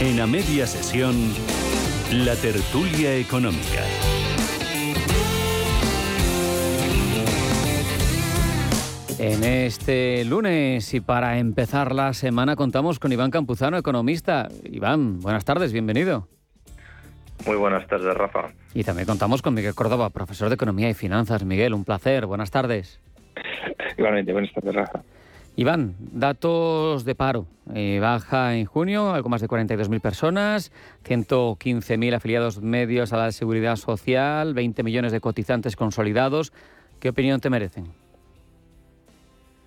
En a media sesión, la tertulia económica. En este lunes y para empezar la semana contamos con Iván Campuzano, economista. Iván, buenas tardes, bienvenido. Muy buenas tardes, Rafa. Y también contamos con Miguel Córdoba, profesor de Economía y Finanzas. Miguel, un placer, buenas tardes. Igualmente, buenas tardes, Rafa. Iván, datos de paro. Eh, baja en junio, algo más de 42.000 personas, 115.000 afiliados medios a la seguridad social, 20 millones de cotizantes consolidados. ¿Qué opinión te merecen?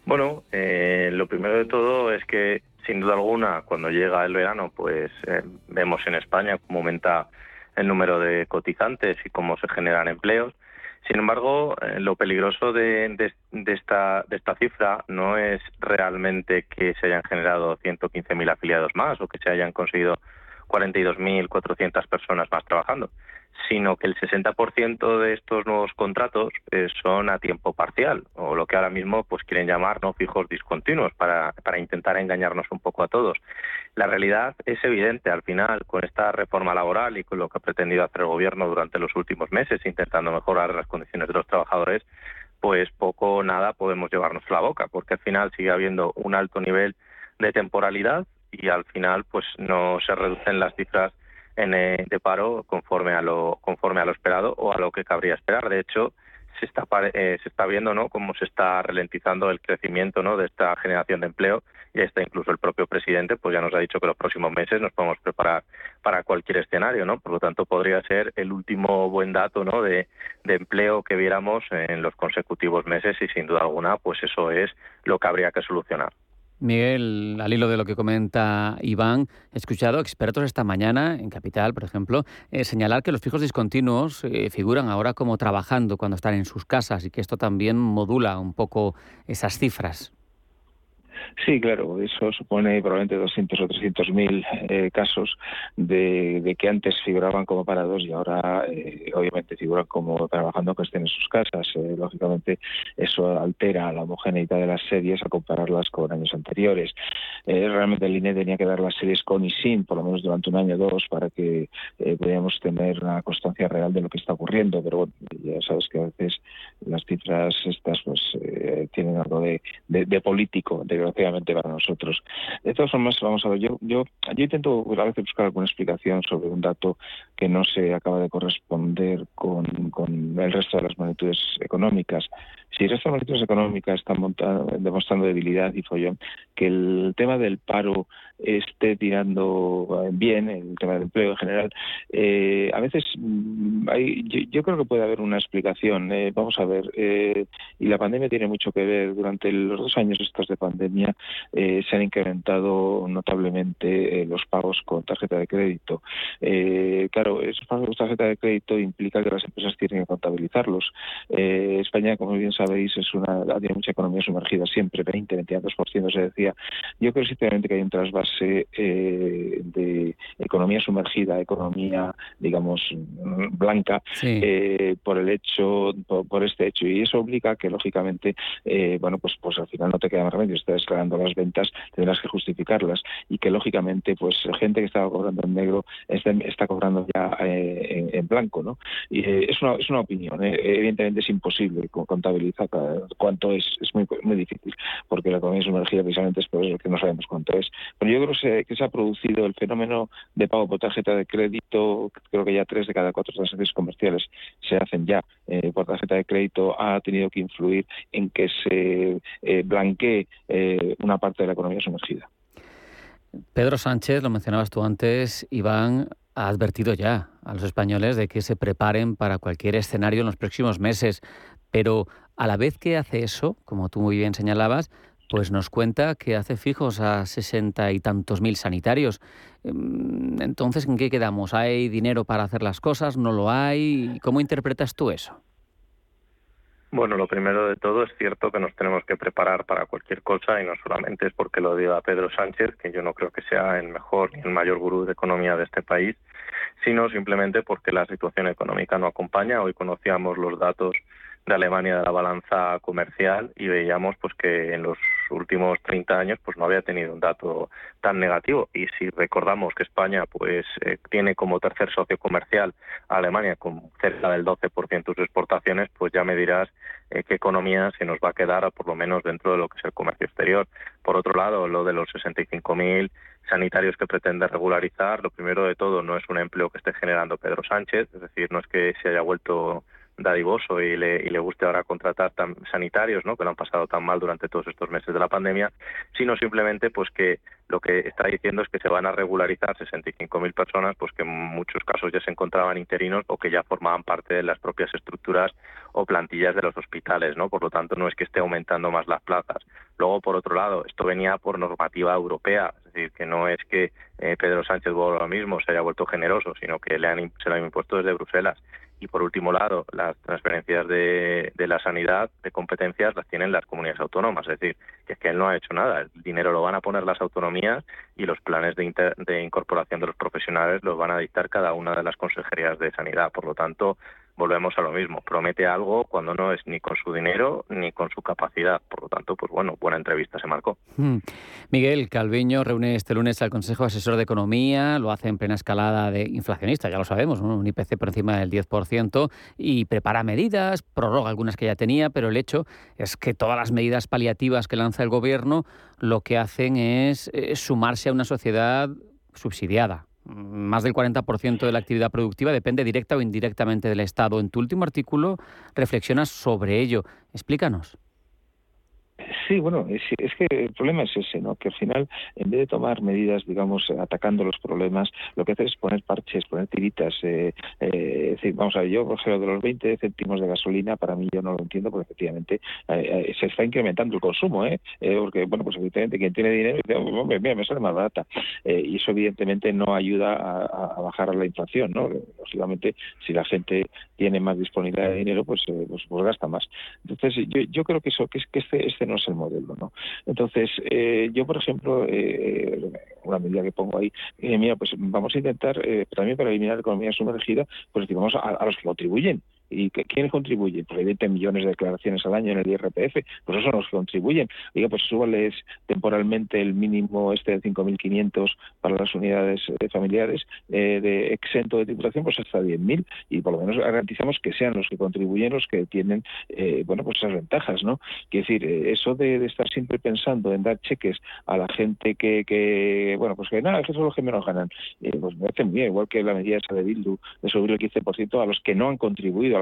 Bueno, eh, lo primero de todo es que, sin duda alguna, cuando llega el verano, pues eh, vemos en España cómo aumenta el número de cotizantes y cómo se generan empleos. Sin embargo, eh, lo peligroso de, esta, de esta cifra no es realmente que se hayan generado 115.000 afiliados más o que se hayan conseguido 42.400 personas más trabajando, sino que el 60% de estos nuevos contratos eh, son a tiempo parcial, o lo que ahora mismo pues quieren llamar no fijos discontinuos, para, para intentar engañarnos un poco a todos. La realidad es evidente, al final, con esta reforma laboral y con lo que ha pretendido hacer el Gobierno durante los últimos meses, intentando mejorar las condiciones de los trabajadores, pues poco o nada podemos llevarnos la boca, porque al final sigue habiendo un alto nivel de temporalidad y al final pues no se reducen las cifras en, eh, de paro conforme a lo conforme a lo esperado o a lo que cabría esperar. De hecho, se está eh, se está viendo, ¿no? cómo se está ralentizando el crecimiento, ¿no? de esta generación de empleo y está incluso el propio presidente pues ya nos ha dicho que los próximos meses nos podemos preparar para cualquier escenario, ¿no? Por lo tanto, podría ser el último buen dato, ¿no? de, de empleo que viéramos en los consecutivos meses y sin duda alguna, pues eso es lo que habría que solucionar. Miguel, al hilo de lo que comenta Iván, he escuchado expertos esta mañana, en Capital, por ejemplo, eh, señalar que los fijos discontinuos eh, figuran ahora como trabajando cuando están en sus casas y que esto también modula un poco esas cifras. Sí, claro, eso supone probablemente 200 o 300 mil eh, casos de, que antes figuraban como parados y ahora eh, obviamente figuran como trabajando que estén en sus casas. Eh, lógicamente eso altera la homogeneidad de las series a compararlas con años anteriores. realmente el INE tenía que dar las series con y sin, por lo menos durante un año o dos, para que pudiéramos tener una constancia real de lo que está ocurriendo. Pero bueno, ya sabes que a veces las cifras estas pues tienen algo de, de político, de para nosotros. De todas formas, vamos a ver, yo, yo, yo intento a veces buscar alguna explicación sobre un dato que no se acaba de corresponder con, con el resto de las magnitudes económicas. Si el resto de las magnitudes económicas están demostrando debilidad y follón, que el tema del paro esté tirando bien, el tema del empleo en general, eh, a veces mm, hay, yo, creo que puede haber una explicación. Eh, vamos a ver, eh, y la pandemia tiene mucho que ver. Durante los dos años estos de pandemia, eh, se han incrementado notablemente eh, los pagos con tarjeta de crédito. Eh, claro, esos pagos con tarjeta de crédito implica que las empresas tienen que contabilizarlos. España, como bien sabéis, es una tiene mucha economía sumergida siempre, 20, 22% se decía. Yo creo sinceramente que hay un trasvase de economía sumergida, economía, digamos, blanca, por el hecho, por, este hecho. Y eso obliga que, lógicamente, bueno, pues, pues al final no te queda más remedio. Estás las ventas, tendrás que justificarlas y que lógicamente pues gente que estaba cobrando en negro está, cobrando ya eh, en, blanco, ¿no? Y eh, es, una, es una opinión, ¿eh? evidentemente es imposible contabilizar cuánto es, es muy, muy difícil, porque la economía sumergida precisamente es por eso que no sabemos cuánto es. Pero yo creo que se, ha producido el fenómeno de pago por tarjeta de crédito, creo que ya tres de cada cuatro transacciones comerciales se hacen ya por tarjeta de crédito, ha tenido que influir en que se blanquee una parte de la economía sumergida. Pedro Sánchez, lo mencionabas tú antes, Iván ha advertido ya a los españoles de que se preparen para cualquier escenario en los próximos meses, pero a la vez que hace eso, como tú muy bien señalabas, pues nos cuenta que hace fijos a sesenta y tantos mil sanitarios. Em, entonces, ¿en qué quedamos? ¿Hay dinero para hacer las cosas? ¿No lo hay? ¿Cómo interpretas tú eso? Bueno, lo primero de todo es cierto que nos tenemos que preparar para cualquier cosa y no solamente es porque lo diga Pedro Sánchez, que yo no creo que sea el mejor ni el mayor gurú de economía de este país, sino simplemente porque la situación económica no acompaña. Hoy conocíamos los datos de Alemania de la balanza comercial y veíamos pues que en los últimos 30 años pues no había tenido un dato tan negativo. Y si recordamos que España pues eh, tiene como tercer socio comercial a Alemania con cerca del 12% de sus exportaciones pues ya me dirás eh, qué economía se nos va a quedar por lo menos dentro de lo que es el comercio exterior. Por otro lado lo de los 65.000 sanitarios que pretende regularizar lo primero de todo no es un empleo que esté generando Pedro Sánchez es decir no es que se haya vuelto dadivoso y le, y le guste ahora contratar tan sanitarios, ¿no? que lo han pasado tan mal durante todos estos meses de la pandemia, sino simplemente pues que lo que está diciendo es que se van a regularizar 65.000 personas, pues que en muchos casos ya se encontraban interinos o que ya formaban parte de las propias estructuras o plantillas de los hospitales, ¿no? Por lo tanto, no es que esté aumentando más las plazas. Luego, por otro lado, esto venía por normativa europea, es decir, que no es que eh, Pedro Sánchez ahora mismo se haya vuelto generoso, sino que le han, se lo han impuesto desde Bruselas y por último lado las transferencias de, la sanidad de competencias las tienen las comunidades autónomas. Es decir que es que él no ha hecho nada. El dinero lo van a poner las autonomías y los planes de, de incorporación de los profesionales los van a dictar cada una de las consejerías de sanidad. Por lo tanto volvemos a lo mismo. Promete algo cuando no es ni con su dinero ni con su capacidad. Por lo tanto, pues bueno, buena entrevista se marcó. Hmm. Miguel Calviño reúne este lunes al Consejo Asesor de Economía, lo hace en plena escalada de inflacionista, ya lo sabemos, un IPC por encima del 10% y prepara medidas, prorroga algunas que ya tenía, pero el hecho es que todas las medidas paliativas que lanza el gobierno lo que hacen es eh, sumarse a una sociedad subsidiada, más del 40% de la actividad productiva depende directa o indirectamente del Estado. En tu último artículo reflexionas sobre ello. Explícanos. Sí, bueno, es, que el problema es ese, ¿no? Que al final, en vez de tomar medidas, digamos, atacando los problemas, lo que hace es poner parches, poner tiritas. Eh, eh, decir, vamos a ver, yo, por ejemplo, de los 20 céntimos de gasolina, para mí yo no lo entiendo, porque efectivamente eh, se está incrementando el consumo, ¿eh? porque, bueno, pues efectivamente quien tiene dinero dice, hombre, mira, me sale más barata. y eso, evidentemente, no ayuda a, bajar la inflación, ¿no? Lógicamente, si la gente tiene más disponibilidad de dinero, pues, pues, pues, gasta más. Entonces, yo, yo creo que eso, que, es, que este, este no es el modelo, ¿no? Entonces, eh, yo, por ejemplo, eh, una medida que pongo ahí, eh, mira, pues vamos a intentar, también para eliminar la economía sumergida, pues vamos a los que contribuyen. ¿Y quiénes contribuyen? Pues 20 millones de declaraciones al año en el IRPF, pues eso nos contribuyen. Diga, pues súbales temporalmente el mínimo este de 5.500 para las unidades eh, familiares eh, de exento de tributación, pues hasta 10.000 y por lo menos garantizamos que sean los que contribuyen los que tienen, eh, bueno, pues esas ventajas, ¿no? Quiere decir, eso de, estar siempre pensando en dar cheques a la gente que, que bueno, pues que nada, que son los que menos ganan, pues me parece muy bien, igual que la medida esa de Bildu de subir el 15% a los que no han contribuido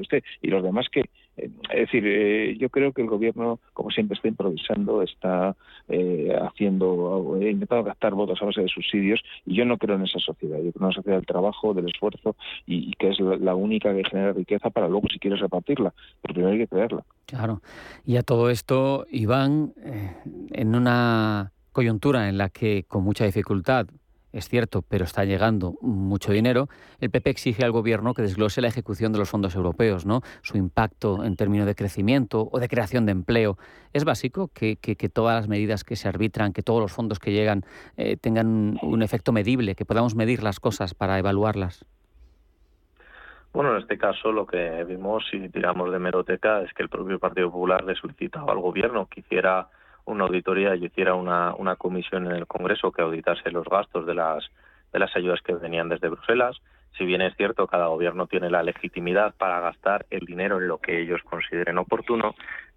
usted, y los demás que, eh, es decir, eh, yo creo que el gobierno, como siempre, está improvisando, está eh, haciendo, intentando gastar votos a base de subsidios, y yo no creo en esa sociedad, yo creo en una sociedad del trabajo, del esfuerzo, y, que es la, única que genera riqueza para luego, si quieres repartirla, pero primero hay que crearla. Claro, y a todo esto, Iván, en una coyuntura en la que con mucha dificultad es cierto, pero está llegando mucho dinero, el PP exige al Gobierno que desglose la ejecución de los fondos europeos, ¿no? su impacto en términos de crecimiento o de creación de empleo. ¿Es básico que, todas las medidas que se arbitran, que todos los fondos que llegan eh, tengan un efecto medible, que podamos medir las cosas para evaluarlas? Bueno, en este caso lo que vimos, si tiramos de meroteca, es que el propio Partido Popular le solicitaba al Gobierno que hiciera una auditoría y hiciera una, una comisión en el Congreso que auditase los gastos de las, de las ayudas que venían desde Bruselas. Si bien es cierto, cada gobierno tiene la legitimidad para gastar el dinero en lo que ellos consideren oportuno,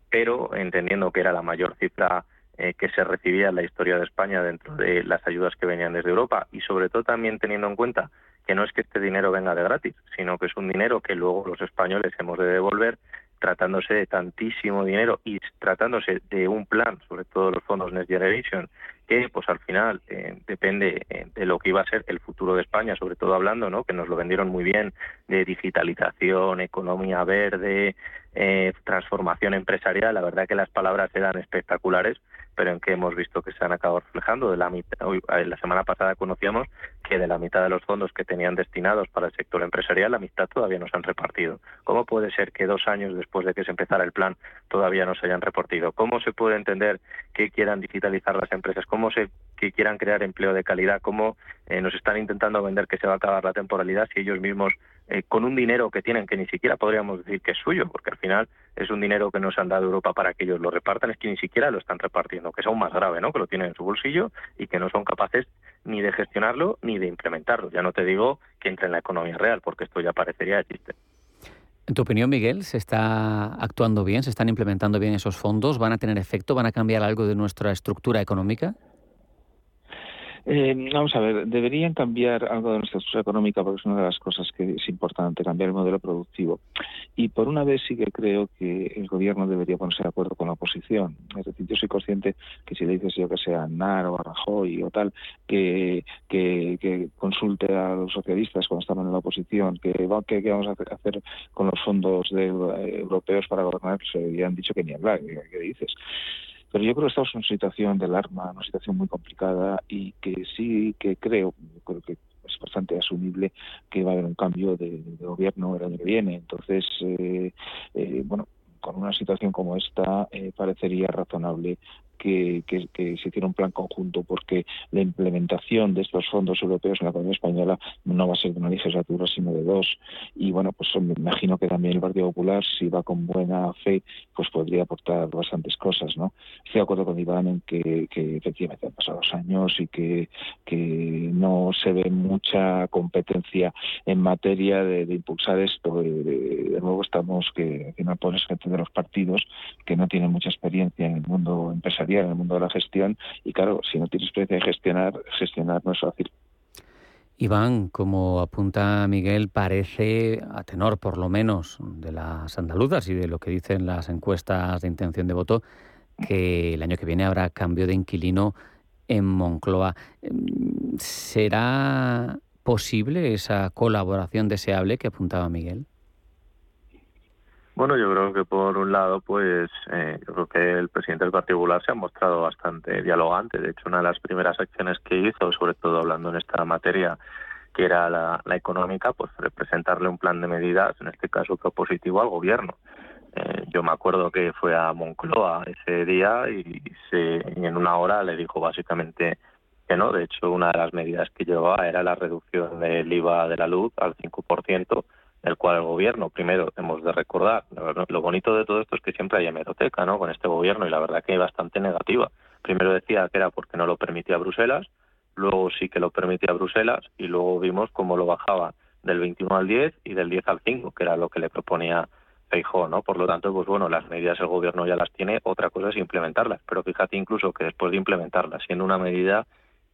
pero entendiendo que era la mayor cifra eh, que se recibía en la historia de España dentro de las ayudas que venían desde Europa y sobre todo también teniendo en cuenta que no es que este dinero venga de gratis, sino que es un dinero que luego los españoles hemos de devolver tratándose de tantísimo dinero y tratándose de un plan, sobre todo los fondos Next Generation, que pues al final eh, depende eh, de lo que iba a ser el futuro de España, sobre todo hablando, ¿no? que nos lo vendieron muy bien de digitalización, economía verde, eh, transformación empresarial, la verdad que las palabras eran espectaculares, pero en que hemos visto que se han acabado reflejando. De la, mitad, la semana pasada conocíamos que de la mitad de los fondos que tenían destinados para el sector empresarial, la mitad todavía no se han repartido. ¿Cómo puede ser que dos años después de que se empezara el plan todavía no se hayan repartido? ¿Cómo se puede entender que quieran digitalizar las empresas? ¿Cómo se que quieran crear empleo de calidad? ¿Cómo eh, nos están intentando vender que se va a acabar la temporalidad si ellos mismos eh, con un dinero que tienen que ni siquiera podríamos decir que es suyo, porque al final es un dinero que nos han dado Europa para que ellos lo repartan, es que ni siquiera lo están repartiendo, que es aún más grave, ¿no? Que lo tienen en su bolsillo y que no son capaces ni de gestionarlo ni de implementarlo. Ya no te digo que entre en la economía real, porque esto ya parecería chiste. En tu opinión, Miguel, ¿se está actuando bien? ¿Se están implementando bien esos fondos? ¿Van a tener efecto? ¿Van a cambiar algo de nuestra estructura económica? Eh, vamos a ver, deberían cambiar algo de nuestra estructura económica porque es una de las cosas que es importante, cambiar el modelo productivo. Y por una vez sí que creo que el gobierno debería ponerse de acuerdo con la oposición. Es decir, yo soy consciente que si le dices yo que sea Nar o a Rajoy o tal, que, que, consulte a los socialistas cuando estaban en la oposición, que, que, vamos a hacer con los fondos de, europeos para gobernar, se habían dicho que ni hablar, ¿qué dices? Pero yo creo que estamos en una situación del arma, una situación muy complicada y que sí que creo, creo que es bastante asumible que va a haber un cambio de, gobierno el año que viene. Entonces, eh, eh, bueno, con una situación como esta eh, parecería razonable que, se hiciera un plan conjunto, porque la implementación de estos fondos europeos en la economía española no va a ser de una legislatura, sino de dos. Y bueno, pues me imagino que también el Partido Popular, si va con buena fe, pues podría aportar bastantes cosas, ¿no? Estoy de acuerdo con Iván en que, efectivamente han pasado dos años y que, no se ve mucha competencia en materia de, impulsar esto. De, nuevo estamos que, que no pones gente de los partidos que no tienen mucha experiencia en el mundo empresarial en el mundo de la gestión y claro, si no tienes experiencia en gestionar, gestionar no es fácil. Iván, como apunta Miguel, parece, a tenor por lo menos de las andaluzas y de lo que dicen las encuestas de intención de voto, que el año que viene habrá cambio de inquilino en Moncloa. ¿Será posible esa colaboración deseable que apuntaba Miguel? Bueno, yo creo que por un lado, pues eh, yo creo que el presidente del Partido Popular se ha mostrado bastante dialogante. De hecho, una de las primeras acciones que hizo, sobre todo hablando en esta materia, que era la, económica, pues presentarle un plan de medidas, en este caso propositivo al gobierno. Eh, yo me acuerdo que fue a Moncloa ese día y, se, y en una hora le dijo básicamente que no. De hecho, una de las medidas que llevaba era la reducción del IVA de la luz al 5%, el cual el gobierno, primero, hemos de recordar, lo bonito de todo esto es que siempre hay hemeroteca ¿no? con este gobierno y la verdad que hay bastante negativa. Primero decía que era porque no lo permitía Bruselas, luego sí que lo permitía Bruselas y luego vimos cómo lo bajaba del 21 al 10 y del 10 al 5, que era lo que le proponía Feijóo, ¿no? Por lo tanto, pues bueno, las medidas el gobierno ya las tiene, otra cosa es implementarlas, pero fíjate incluso que después de implementarlas, siendo una medida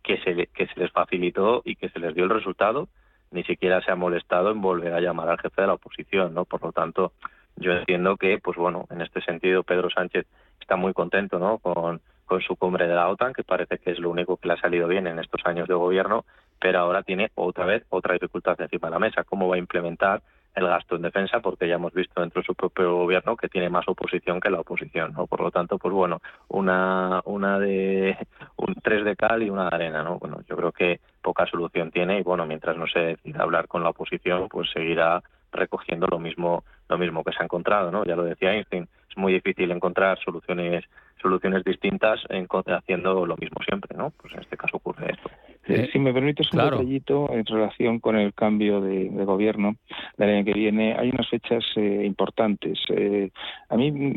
que se, que se les facilitó y que se les dio el resultado, ni siquiera se ha molestado en volver a llamar al jefe de la oposición, ¿no? Por lo tanto, yo entiendo que, pues bueno, en este sentido Pedro Sánchez está muy contento, ¿no? Con, con su cumbre de la OTAN, que parece que es lo único que le ha salido bien en estos años de gobierno, pero ahora tiene otra vez otra dificultad encima de la mesa, cómo va a implementar el gasto en defensa, porque ya hemos visto dentro de su propio gobierno que tiene más oposición que la oposición, ¿no? Por lo tanto, pues bueno, una, una de un tres de cal y una de arena, ¿no? Bueno, yo creo que poca solución tiene y bueno, mientras no se decida hablar con la oposición, pues seguirá recogiendo lo mismo, lo mismo que se ha encontrado, ¿no? Ya lo decía Einstein, es muy difícil encontrar soluciones soluciones distintas en, haciendo lo mismo siempre, ¿no? Pues en este caso ocurre esto. Eh, si me permites un detallito en relación con el cambio de, gobierno del año que viene, hay unas fechas eh, importantes. Eh, a mí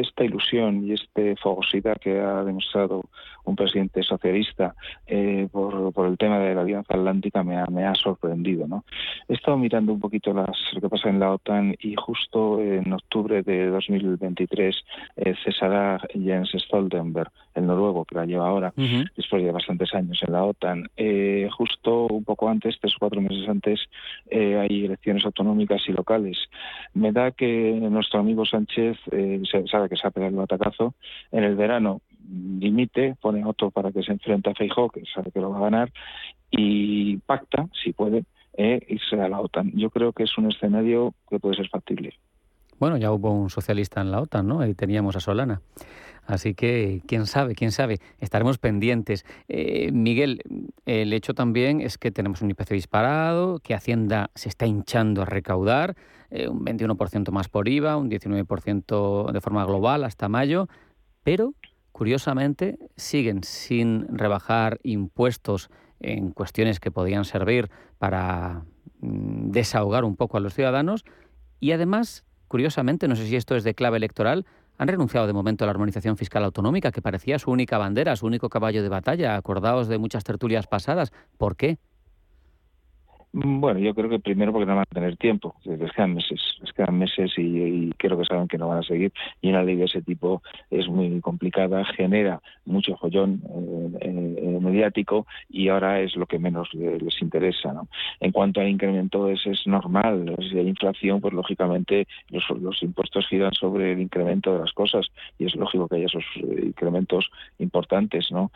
esta ilusión y esta fogosidad que ha demostrado un presidente socialista por, el tema de la Alianza Atlántica me ha, me ha sorprendido. ¿no? He estado mirando un poquito las, lo que pasa en la OTAN y justo en octubre de 2023 cesará Jens Stoltenberg, el noruego que la lleva ahora, después de bastantes años en la OTAN eh, justo un poco antes, tres o cuatro meses antes, eh, hay elecciones autonómicas y locales. Me da que nuestro amigo Sánchez eh, sabe que se ha pegado el batacazo. En el verano limite, pone otro para que se enfrente a Feijóo, que sabe que lo va a ganar, y pacta, si puede, irse a la OTAN. Yo creo que es un escenario que puede ser factible. Bueno, ya hubo un socialista en la OTAN, ¿no? Ahí teníamos a Solana. Así que, quién sabe, quién sabe, estaremos pendientes. Eh, Miguel, el hecho también es que tenemos un IPC disparado, que Hacienda se está hinchando a recaudar, eh, un 21% más por IVA, un 19% de forma global hasta mayo, pero curiosamente siguen sin rebajar impuestos en cuestiones que podían servir para mm, desahogar un poco a los ciudadanos y además, curiosamente, no sé si esto es de clave electoral, han renunciado de momento a la armonización fiscal autonómica, que parecía su única bandera, su único caballo de batalla, acordados de muchas tertulias pasadas. ¿Por qué? Bueno, yo creo que primero porque no van a tener tiempo, les quedan meses, quedan meses y, creo que saben que no van a seguir. Y una ley de ese tipo es muy complicada, genera mucho joyón eh, eh, mediático y ahora es lo que menos les interesa. ¿no? En cuanto al incremento, es, normal. Si hay inflación, pues lógicamente los, impuestos giran sobre el incremento de las cosas y es lógico que haya esos eh, incrementos importantes. ¿no?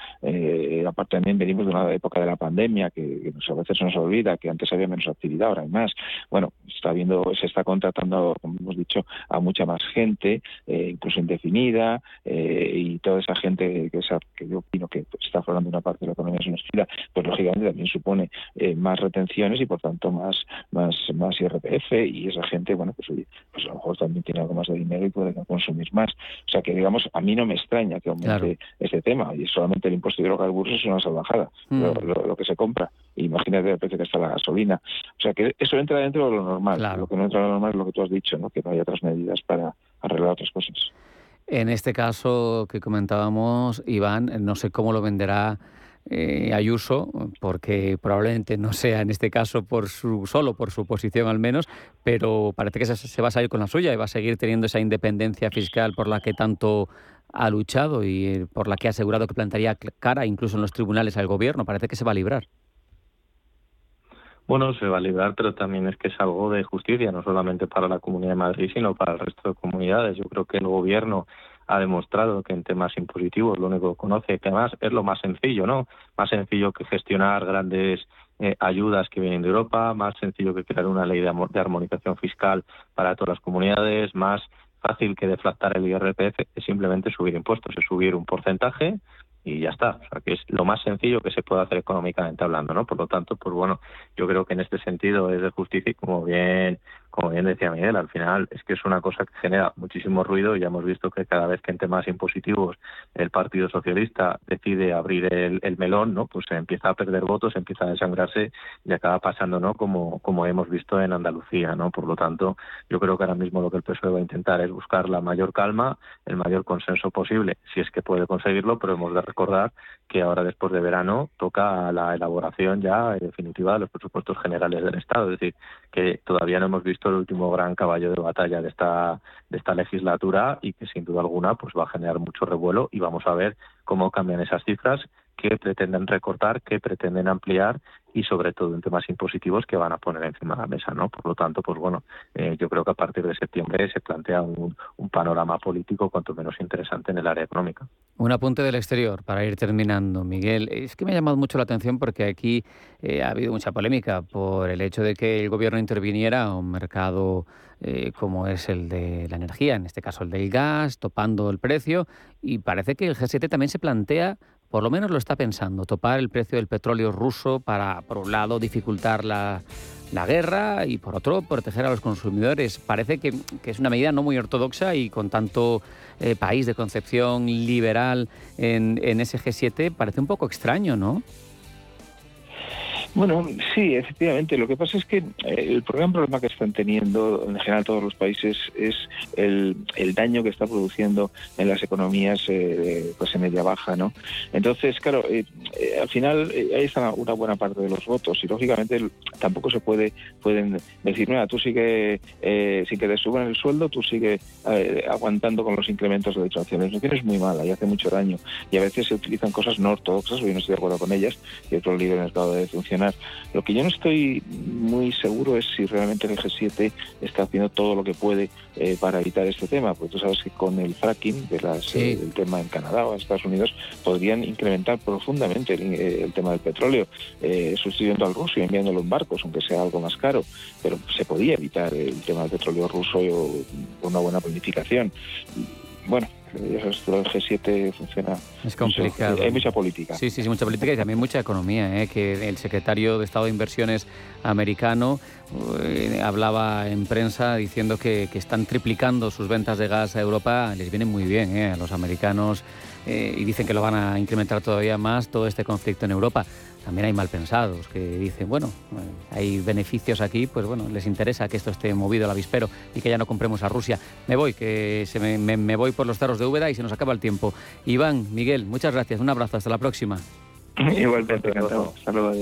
aparte también venimos de una época de la pandemia que, que a veces nos olvida que antes había menos actividad, ahora hay más. Bueno, está viendo, se está contratando, como hemos dicho, a mucha más gente, eh, incluso indefinida, eh, y toda esa gente que, esa, que yo opino que está formando una parte de la economía sumergida, pues lógicamente también supone eh, más retenciones y por tanto más, más, más IRPF, y esa gente, bueno, pues, pues a lo mejor también tiene algo más de dinero y puede consumir más. O sea que, digamos, a mí no me extraña que aumente ese tema, y solamente el impuesto de hidrocarburos es una salvajada, mm. lo, que se compra. Imagínate el precio que está la gasolina o sea que eso entra dentro de lo normal. Lo que no entra de lo normal es lo que tú has dicho, ¿no? que no hay otras medidas para arreglar otras cosas. En este caso que comentábamos, Iván, no sé cómo lo venderá eh, Ayuso, porque probablemente no sea en este caso por su solo por su posición al menos, pero parece que se, se, va a salir con la suya y va a seguir teniendo esa independencia fiscal por la que tanto ha luchado y por la que ha asegurado que plantaría cara incluso en los tribunales al gobierno. Parece que se va a librar. Bueno, se va a librar, pero también es que es algo de justicia, no solamente para la Comunidad de Madrid, sino para el resto de comunidades. Yo creo que el Gobierno ha demostrado que en temas impositivos lo único que conoce, que además es lo más sencillo, ¿no? Más sencillo que gestionar grandes eh, ayudas que vienen de Europa, más sencillo que crear una ley de, de armonización fiscal para todas las comunidades, más fácil que deflactar el IRPF es simplemente subir impuestos, es subir un porcentaje y ya está. O sea, que es lo más sencillo que se puede hacer económicamente hablando, ¿no? Por lo tanto, pues bueno, yo creo que en este sentido es de justicia y como bien como bien decía Miguel, al final es que es una cosa que genera muchísimo ruido y ya hemos visto que cada vez que en temas impositivos el Partido Socialista decide abrir el, melón, ¿no? Pues se empieza a perder votos, empieza a desangrarse y acaba pasando, ¿no? Como, como hemos visto en Andalucía, ¿no? Por lo tanto, yo creo que ahora mismo lo que el PSOE va a intentar es buscar la mayor calma, el mayor consenso posible, si es que puede conseguirlo, pero hemos de recordar que ahora después de verano toca la elaboración ya definitiva de los presupuestos generales del Estado, es decir, que todavía no hemos visto el último gran caballo de batalla de esta de esta legislatura y que sin duda alguna pues va a generar mucho revuelo y vamos a ver cómo cambian esas cifras qué pretenden recortar, qué pretenden ampliar y sobre todo en temas impositivos que van a poner encima de la mesa, ¿no? Por lo tanto, pues bueno, eh, yo creo que a partir de septiembre se plantea un, panorama político cuanto menos interesante en el área económica. Un apunte del exterior para ir terminando, Miguel. Es que me ha llamado mucho la atención porque aquí eh, ha habido mucha polémica por el hecho de que el gobierno interviniera a un mercado eh, como es el de la energía, en este caso el del gas, topando el precio, y parece que el G7 también se plantea por lo menos lo está pensando, topar el precio del petróleo ruso para, por un lado, dificultar la, guerra y, por otro, proteger a los consumidores. Parece que, es una medida no muy ortodoxa y con tanto eh, país de concepción liberal en, en ese G7 parece un poco extraño, ¿no? Bueno, sí, efectivamente. Lo que pasa es que eh, el gran problema que están teniendo en general todos los países es el, daño que está produciendo en las economías eh, pues en media baja, ¿no? Entonces, claro, eh, al final ahí está una buena parte de los votos y lógicamente tampoco se puede pueden decir, mira, tú sigue sin que te suban el sueldo, tú sigue aguantando con los incrementos de La No es muy mala y hace mucho daño y a veces se utilizan cosas no ortodoxas, yo no estoy de acuerdo con ellas y otro libre mercado de funcionar lo que yo no estoy muy seguro es si realmente el G7 está haciendo todo lo que puede eh, para evitar este tema, porque tú sabes que con el fracking de las, eh, del tema en Canadá o en Estados Unidos podrían incrementar profundamente el, eh, tema del petróleo, sustituyendo al ruso y enviándolo en barcos, aunque sea algo más caro, pero se podía evitar el tema del petróleo ruso con una buena planificación. Bueno, el G7 funciona. Es complicado. Hay mucha política. Sí, sí, sí, mucha política y también mucha economía. ¿eh? Que el secretario de Estado de Inversiones americano eh, hablaba en prensa diciendo que, están triplicando sus ventas de gas a Europa. Les viene muy bien ¿eh? a los americanos eh, y dicen que lo van a incrementar todavía más todo este conflicto en Europa. También hay malpensados que dicen, bueno, eh, hay beneficios aquí, pues bueno, les interesa que esto esté movido al avispero y que ya no compremos a Rusia. Me voy, que se me, voy por los cerros de Úbeda y se nos acaba el tiempo. Iván, Miguel, muchas gracias, un abrazo, hasta la próxima. Igualmente. Saludos.